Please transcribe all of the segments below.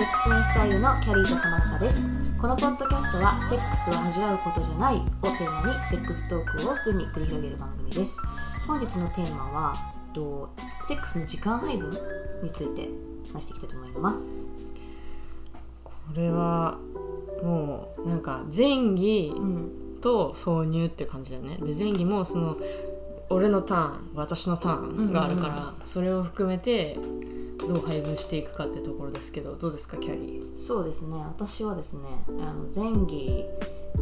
セックスインスタイルのキャリーとサマンサです。このポッドキャストはセックスは恥じらうことじゃないをテーマにセックストークをオープンに繰り広げる番組です。本日のテーマはとセックスの時間配分について話していきたいと思います。これはもうなんか前儀うんと挿入って感じだよね。で前儀もその俺のターン私のターンがあるから、それを含めてどう配分していくかってところですけどどうですかキャリー？そうですね。私はですねあの前儀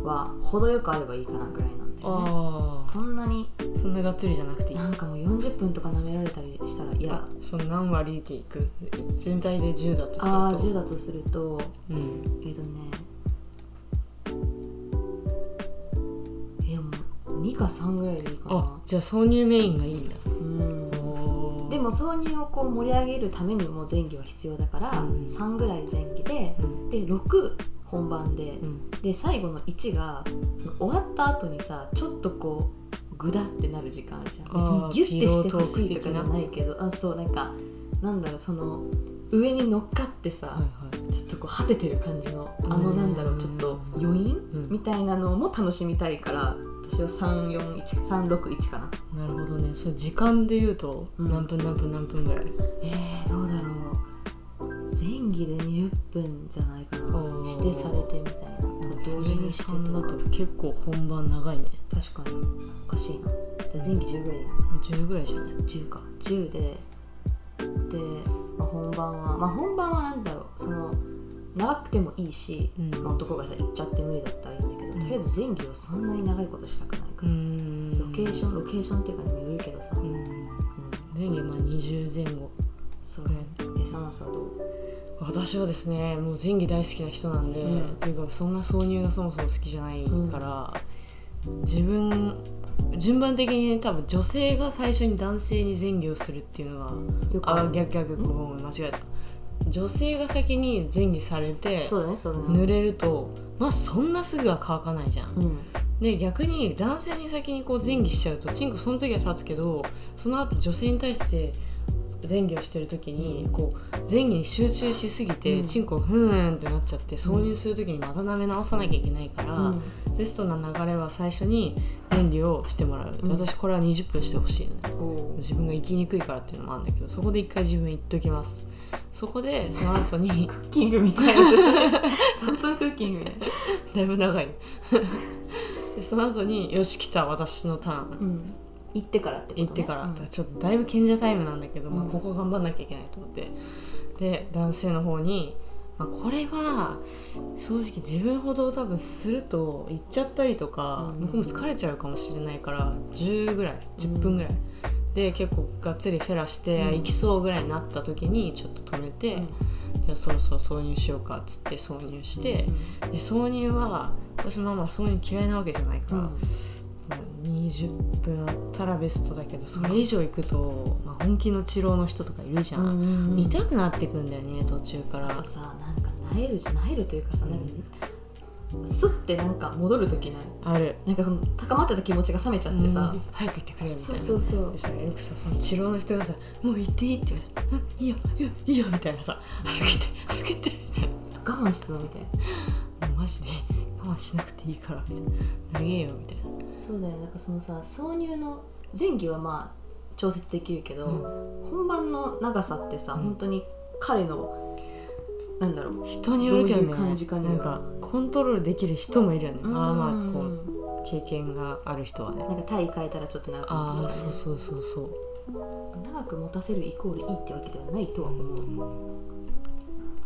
は程よくあればいいかなぐらいなんで、ね、あそんなに。あそんながっつりじゃなくていい？なんかもう40分とか舐められたりしたらいやあその何割でいく？全体で10だとすると。ああ10だとするとうん。えっ、とねいやもう2か3ぐらいでいいかあなじゃあ挿入メインがいいんだも挿入をこう盛り上げるためにも前儀は必要だから、うん。3ぐらい前儀で、うん。で6本番で、うん。で最後の1がその終わった後にさちょっとこうグダってなる時間あるじゃん。別にギュッてしてほしいとかじゃないけどあそうなんかなんだろうその上に乗っかってさ、はいはい。ちょっとこう果ててる感じのあのうん。なんだろうちょっと余韻、うん。みたいなのも楽しみたいから私は341361かな。なるほどね。それ時間で言うとうん。何分何分何分ぐらい、えー、どうだろう。前儀で20分じゃないかな。指定されてみたいな同時にして3だと結構本番長いね。確かに。おかしいな。で前儀10ぐらいだ。よね10ぐらいじゃない？10か。10でで、まあ、本番はまあ本番はなんだろう。その長くてもいいし、うん。まあ、男がさ行っちゃって無理だったとりあえず前儀をそんなに長いことしたくないかうら、ん。ロケーションロケーションっていうかにもよるけどさ、うん。うん前後まあ20前後。そう。えサナさはどう？私はですねもう前儀大好きな人なんで、うん。っていうかそんな挿入がそもそも好きじゃないから、自分順番的に多分女性が最初に男性に前儀をするっていうのがあ逆逆ごめん間違えた女性が先に前儀されてそうだねそうだね。濡れるとまあそんなすぐは乾かないじゃん。うん。で逆に男性に先にこう前儀しちゃうとチンコその時は立つけどその後女性に対して前儀をしてる時にこう前儀に集中しすぎて、うん。チンコふーんってなっちゃって挿入する時にまた舐め直さなきゃいけないから、うん。ベストな流れは最初に前儀をしてもらう、うん。私これは20分してほしいのね自分が生きにくいからっていうのもあるんだけどそこで一回自分言っときます。そこでその後に クッキングみたいな3分クッキングみたいな。だいぶ長い。でその後によし来た私のターン。うん。行ってからってこと、ね、行ってから、うん。ちょっとだいぶ賢者タイムなんだけど、まあ、うんここ頑張んなきゃいけないと思って。で男性の方に、まあ、これは正直自分ほど多分すると行っちゃったりとか、うん。向こうも疲れちゃうかもしれないから10ぐらい10分ぐらい、で結構がっつりフェラして、うん。行きそうぐらいになった時にちょっと止めて、じゃあそろそろ挿入しようかっつって挿入して、で挿入は私もまあ挿入嫌いなわけじゃないから、うん。20分あったらベストだけどそれ以上行くと、まあ、本気の治療の人とかいるじゃん、うんうんうん。痛くなってくんだよね途中から。あとさなんかなえるじゃなえるというかさなんかスッてなんか戻る時ない？ある。なんか高まってた気持ちが冷めちゃってさ、うん。早く行ってくれよみたいな。そうそうそう。でさよ。くさその治療の人がさ「もう行っていい?」って言われて「うんいいよいいよいいよ」みたいなさ「早く行って早く行って」我慢してたみたいななもうマジで我慢しなくていいからみたいな投げよみたいな。そうだよ。なんかそのさ挿入の前期はまあ調節できるけど、う本番の長さってさ、うん。本当に彼のなんだろう。人によるけどね感じかなんかコントロールできる人もいるよね。まあまあうんこう経験がある人はね。なんか体変えたらちょっと長く持つとか、ね、ああそうそうそうそう。長く持たせるイコールいいってわけではないとは思う、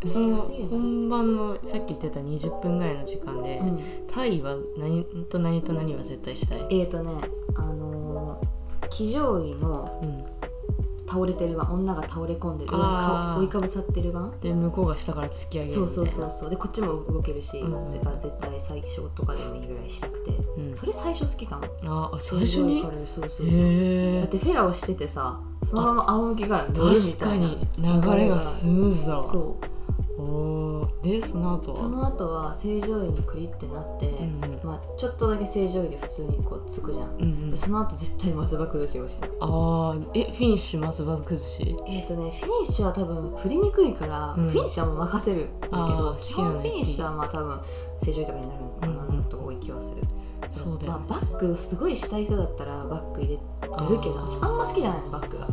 その難しいよね。本番のさっき言ってた20分ぐらいの時間で、うん。タイは何と何と何は絶対したい、えーとねあのー、騎乗位のうん、倒れてる版女が倒れ込んでる。追いかぶさってる版で向こうが下から突き上げるそうそうそうそう。でこっちも動けるし、うん。だから絶対最初とかでもいいぐらいしたくて、うん。それ最初好きかも。ああ最初に？そうそうそうへえだってフェラをしててさそのまま仰向けから乗るみたいな。確かに。流れがスムーズだわ。そでその後は？その後は正常位にクリってなって、うんうん。まあ、ちょっとだけ正常位で普通にこうつくじゃん、うんうん。でその後絶対松葉崩しをしてあー。えフィニッシュ松葉崩し？えっ、とねフィニッシュは多分振りにくいから、うん。フィニッシュはもう任せるんだけどあー基本好きなね。フィニッシュはまあ多分正常位とかになるのかな、うんなんと多い気はする。そうだよね。まあ、バッグすごいしたい人だったらバッグ入れやるけどあんま好きじゃないのバッグが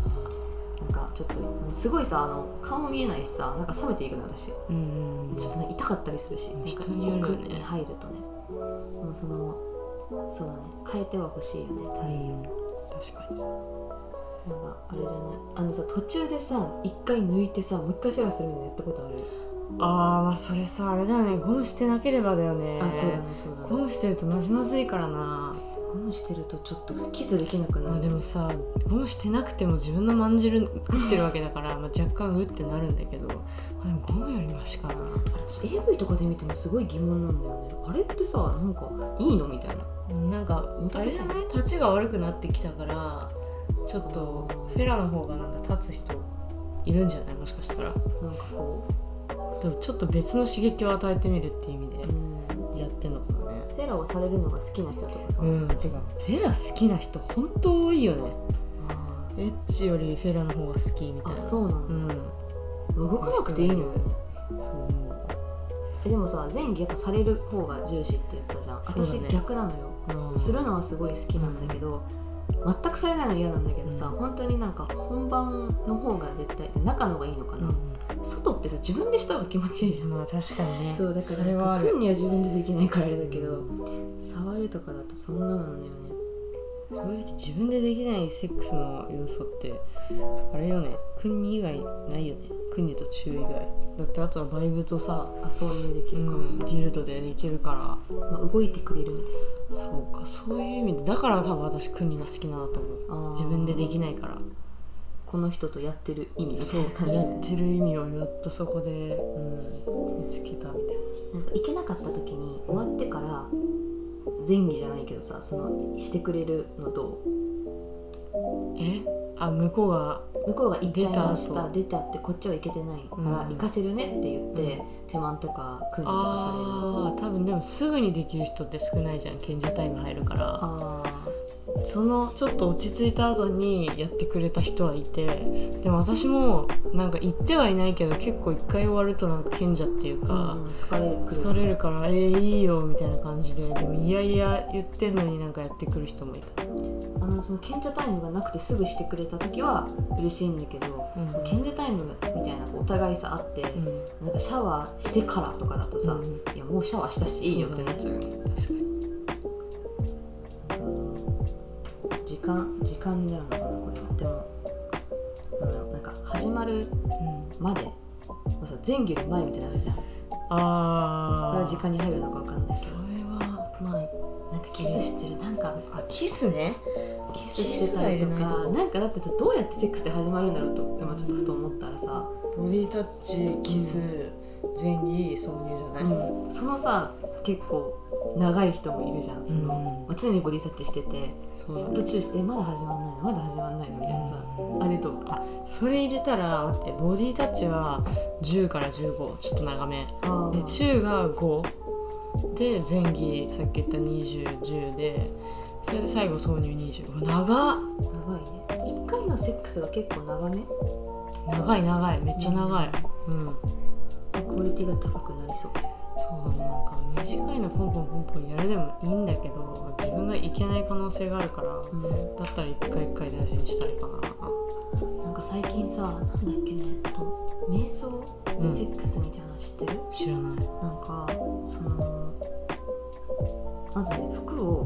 ちょっとすごいさあの顔も見えないしさなんか冷めていくの私。うんうんちょっとね痛かったりするし人によるよね入るとね。もうそのそうだね。変えては欲しいよね体うん。確かに。なんかあれじゃない。あのさ途中でさ一回抜いてさもう一回フェラするみたいなやったことある、あーまあそれさあれだよね。ゴムしてなければだよね。あそうだねそうだね。ゴムしてるとマジまずいからなゴムしてるとちょっとキスできなくなまあるでもさゴムしてなくても自分のまんじる食ってるわけだから、まあ、若干うってなるんだけど、まあ、でもゴムよりマシかな。私 AV とかで見てもすごい疑問なんだよね。あれってさなんかいいのみたいな。なんかあれじゃない。立ちが悪くなってきたからちょっとフェラの方がなんか立つ人いるんじゃない？もしかしたら。なんかこでもちょっと別の刺激を与えてみるっていう意味でやってんの。かフェラをされるのが好きな人とかさ、うんてかフェラ好きな人本当多いよね。あエッチよりフェラの方が好きみたいな。あそうなんだ、うん。動かなくていいのよ。そう思えでもさ前期やっぱされる方が重視って言ったじゃん、私そうだね。逆なのよ、う、うん、するのはすごい好きなんだけど、全くされないの嫌なんだけどさ、うん。本当になんか本番の方が絶対で中の方がいいのかな、う外ってさ自分でした方が気持ちいいじゃん。ん、まあ確かにね。そうだから来んには自分でできないからあれだけど触るとかだとそんななんだよね。正直自分でできないセックスの要素ってあれよね。君に以外ないよね。君と中以外。だってあとはバイブとさ、あそういうできるか、うん、ディルドでできるから。まあ、動いてくれるみたいそうか。そういう意味で。だから多分私君が好きなんだと思う。自分でできないからこの人とやってる意味みたそいうな。感じやでってる意味をやっとそこで、うん、見つけたみたいな。んか行けなかった時に終わってから前儀じゃないけどさそのしてくれるのとなえ？あ向こうが向こうが行っちゃいまし出た出ちゃってこっちは行けてないから、うん行かせるねって言って、手満とか訓練とかされる。ああ多分でもすぐにできる人って少ないじゃん。賢者タイム入るから。あそのちょっと落ち着いた後にやってくれた人はいてでも私もなんか言ってはいないけど結構一回終わるとなんか賢者っていうーか、うん疲れる。から「えー、いいよ」みたいな感じででもいやいや言ってんのになんかやってくる人もいた。あのその賢者タイムがなくてすぐしてくれた時は嬉しいんだけど、うん。賢者タイムみたいなお互いさあって、うん。なんかシャワーしてからとかだとさ、うん。いやもうシャワーしたしいいよってなっちゃうよね。確かに前期より前みたいなのあるじゃんこああれは時間に入るのかわかんないけそれはまあどなんかキスしてる。なんかあキスね。キスしてたりとか。なんかだってさどうやってセックスって始まるんだろうと。今ちょっとふと思ったらさ、ボディタッチキス、前儀挿入じゃない、うん、そのさ結構長い人もいるじゃん。その、うん。まあ、常にボディタッチしててそうだずっとチューしてまだ始まんないのまだ始まんないのみたいなさ、あれと。あそれ入れたら待ってボディタッチは10から15ちょっと長め。あで中が5で前儀さっき言った2010でそれで最後挿入20うわ長っ。長いね。1回のセックスが結構長め？長い長い。めっちゃ長い。うん。クオリティが高くなりそう。そうだねなんか短いのポンポンポンポンやるでもいいんだけど自分がいけない可能性があるから、うん。だったら一回一回大事にしたいかな。なんか最近さなんだっけねと瞑想うんセックスみたいなの知ってる、知らない。なんかそのまずね服を、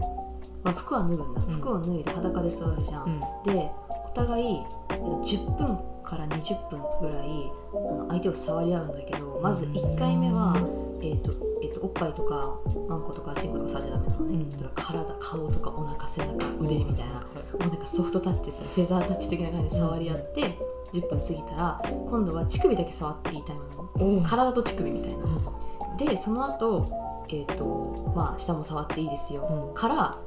まあ、服は脱ぐんだ、ん。服を脱いで裸で座るじゃん、うん。でお互いえっと10分から20分ぐらいあの相手を触り合うんだけどまず1回目は、えっとえっとおっぱいとかマンコとかチンコとか触っちゃダメなのね、うん。だから体顔とかお腹背中腕みたいなもうなんかソフトタッチさフェザータッチ的な感じで触り合って、10分過ぎたら今度は乳首だけ触っていいタイムなの体と乳首みたいな、でその後えーとまあ、下も触っていいですよ、うん。から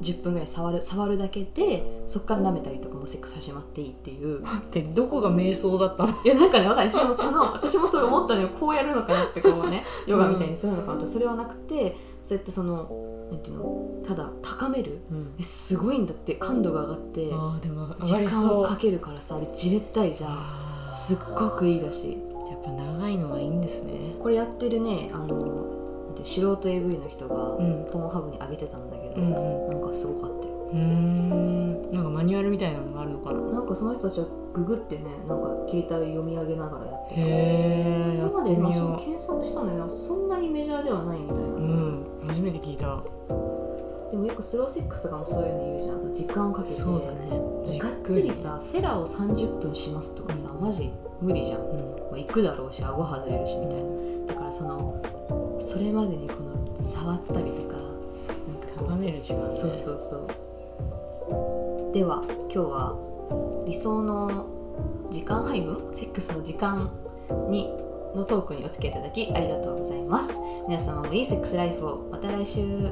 10分ぐらい触る触るだけでそっから舐めたりとかもセックス始まっていいっていう。でどこが瞑想だったの？いやなんかねわかんない。でもその私もそれ思ったのよ。こうやるのかなってこうねヨガみたいにするのかなと、それはなくてそうやってそのなんていうのただ高める。うん。ですごいんだって。感度が上がってあーでも上時間をかけるからさでじれったいじゃん。すっごくいいらしい。やっぱ長いのがいいんですね。これやってるねあの素人 AV の人がうん。ポーンハブに上げてたんだけど、うんうん。なんかすごかったよ。うー。んなんかマニュアルみたいなのがあるのかな？なんかその人たちはググってねなんか携帯読み上げながらやってへえや今までのよ検索したんだけどそんなにメジャーではないみたいな、ううん。初めて聞いたでもよくスローセックスとかもそういうの言うじゃん。その時間をかけて。そうだね。がっつりさフェラを30分しますとかさマジ無理じゃん、まうん。あ、行くだろうし顎外れるしみたいな。だからそのそれまでにこの触ったりとかなんかこ高める時間そうそうそう。では今日は理想の時間配分？セックスの時間にのトークにお付き合いいただきありがとうございます。皆様もいいセックスライフを。また来週